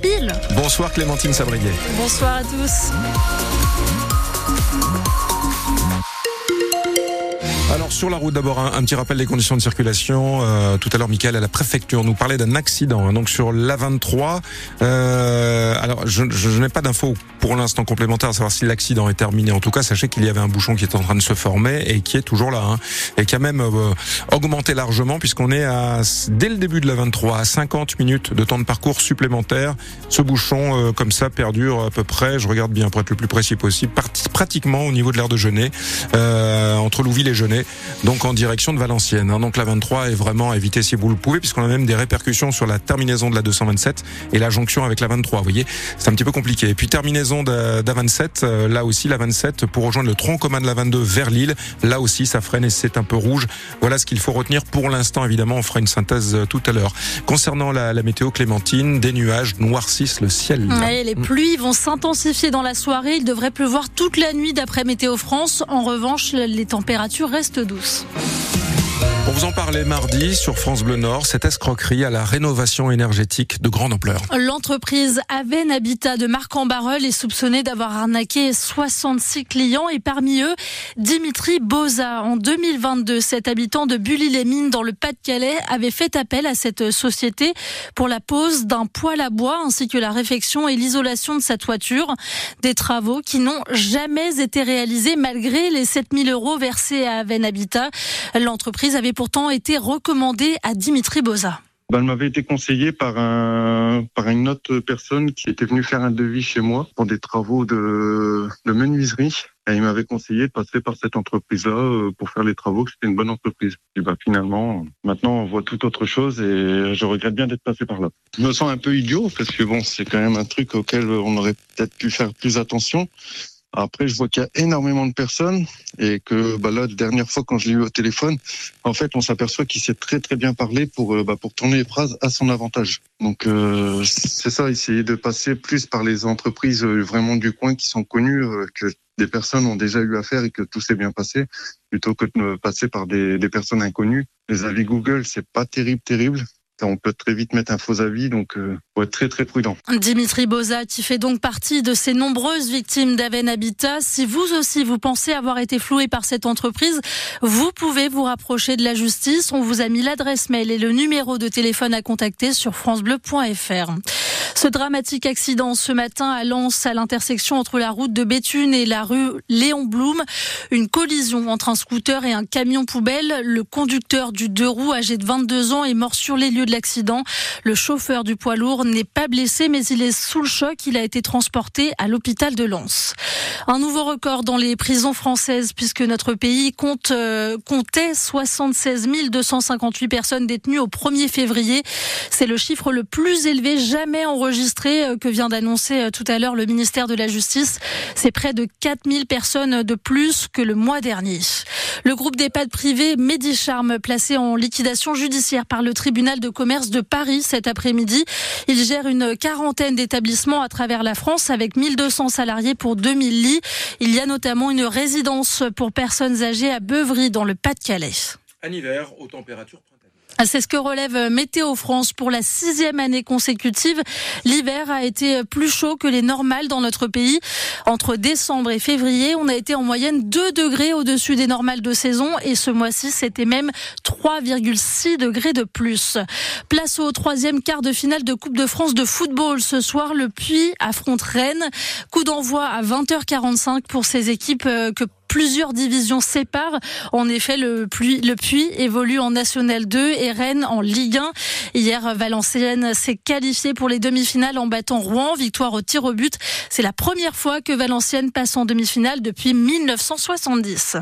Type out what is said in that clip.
pile. Bonsoir Clémentine Sabrier. Bonsoir à tous. Sur la route d'abord un, petit rappel des conditions de circulation. Euh, tout à l'heure Michael à la préfecture nous parlait d'un accident hein, donc sur l'A23. Euh, alors je, je n'ai pas d'infos pour l'instant complémentaires à savoir si l'accident est terminé. En tout cas sachez qu'il y avait un bouchon qui est en train de se former et qui est toujours là hein, et qui a même euh, augmenté largement puisqu'on est à dès le début de la 23 à 50 minutes de temps de parcours supplémentaire. Ce bouchon euh, comme ça perdure à peu près, je regarde bien pour être le plus précis possible, pratiquement au niveau de l'aire de Genet euh, entre Louville et Genet donc en direction de Valenciennes. Hein. Donc la 23 est vraiment à éviter si vous le pouvez, puisqu'on a même des répercussions sur la terminaison de la 227 et la jonction avec la 23. Vous voyez, c'est un petit peu compliqué. Et puis terminaison d'A27, euh, là aussi la 27 pour rejoindre le tronc commun de la 22 vers Lille. Là aussi, ça freine et c'est un peu rouge. Voilà ce qu'il faut retenir pour l'instant. Évidemment, on fera une synthèse euh, tout à l'heure. Concernant la, météo clémentine, des nuages noircissent le ciel. les pluies vont s'intensifier dans la soirée. Il devrait pleuvoir toute la nuit d'après Météo France. En revanche, les températures restent news. On vous en parlait mardi sur France Bleu Nord, cette escroquerie à la rénovation énergétique de grande ampleur. L'entreprise Aven Habitat de Marc-en-Barreul est soupçonnée d'avoir arnaqué 66 clients et parmi eux, Dimitri Boza. En 2022, cet habitant de Bully-les-Mines dans le Pas-de-Calais avait fait appel à cette société pour la pose d'un poêle à bois ainsi que la réfection et l'isolation de sa toiture. Des travaux qui n'ont jamais été réalisés malgré les 7000 euros versés à Aven Habitat. L'entreprise avait pourtant été recommandé à Dimitri Boza. Ben, elle m'avait été conseillée par un par une autre personne qui était venue faire un devis chez moi pour des travaux de, de menuiserie. Et il m'avait conseillé de passer par cette entreprise-là euh, pour faire les travaux, que c'était une bonne entreprise. Et ben, finalement, maintenant, on voit tout autre chose et je regrette bien d'être passé par là. Je me sens un peu idiot parce que bon, c'est quand même un truc auquel on aurait peut-être pu faire plus attention. Après, je vois qu'il y a énormément de personnes et que bah là, la dernière fois quand je l'ai eu au téléphone, en fait, on s'aperçoit qu'il sait très très bien parler pour euh, bah, pour tourner les phrases à son avantage. Donc euh, c'est ça, essayer de passer plus par les entreprises euh, vraiment du coin qui sont connues, que des personnes ont déjà eu affaire et que tout s'est bien passé, plutôt que de passer par des personnes inconnues. Les avis Google, c'est pas terrible, terrible on peut très vite mettre un faux avis, donc euh, faut être très très prudent. Dimitri Bozat, qui fait donc partie de ces nombreuses victimes d'Aven Habitat. Si vous aussi vous pensez avoir été floué par cette entreprise, vous pouvez vous rapprocher de la justice. On vous a mis l'adresse mail et le numéro de téléphone à contacter sur francebleu.fr. Ce dramatique accident ce matin à Lens, à l'intersection entre la route de Béthune et la rue Léon Blum. Une collision entre un scooter et un camion poubelle. Le conducteur du deux roues, âgé de 22 ans, est mort sur les lieux de l'accident. Le chauffeur du poids lourd n'est pas blessé, mais il est sous le choc. Il a été transporté à l'hôpital de Lens. Un nouveau record dans les prisons françaises, puisque notre pays compte, euh, comptait 76 258 personnes détenues au 1er février. C'est le chiffre le plus élevé jamais enregistré enregistré euh, que vient d'annoncer euh, tout à l'heure le ministère de la Justice. C'est près de 4000 personnes de plus que le mois dernier. Le groupe d'EHPAD privé Medicharm, placé en liquidation judiciaire par le tribunal de commerce de Paris cet après-midi, il gère une quarantaine d'établissements à travers la France avec 1200 salariés pour 2000 lits. Il y a notamment une résidence pour personnes âgées à Beuvry dans le Pas-de-Calais. Un hiver aux températures c'est ce que relève Météo France pour la sixième année consécutive. L'hiver a été plus chaud que les normales dans notre pays. Entre décembre et février, on a été en moyenne 2 degrés au-dessus des normales de saison et ce mois-ci, c'était même 3,6 degrés de plus. Place au troisième quart de finale de Coupe de France de football. Ce soir, le Puy affronte Rennes. Coup d'envoi à 20h45 pour ces équipes euh, que plusieurs divisions séparent. En effet, le, Puy, évolue en National 2 et Rennes en Ligue 1. Hier, Valenciennes s'est qualifiée pour les demi-finales en battant Rouen. Victoire au tir au but. C'est la première fois que Valenciennes passe en demi-finale depuis 1970.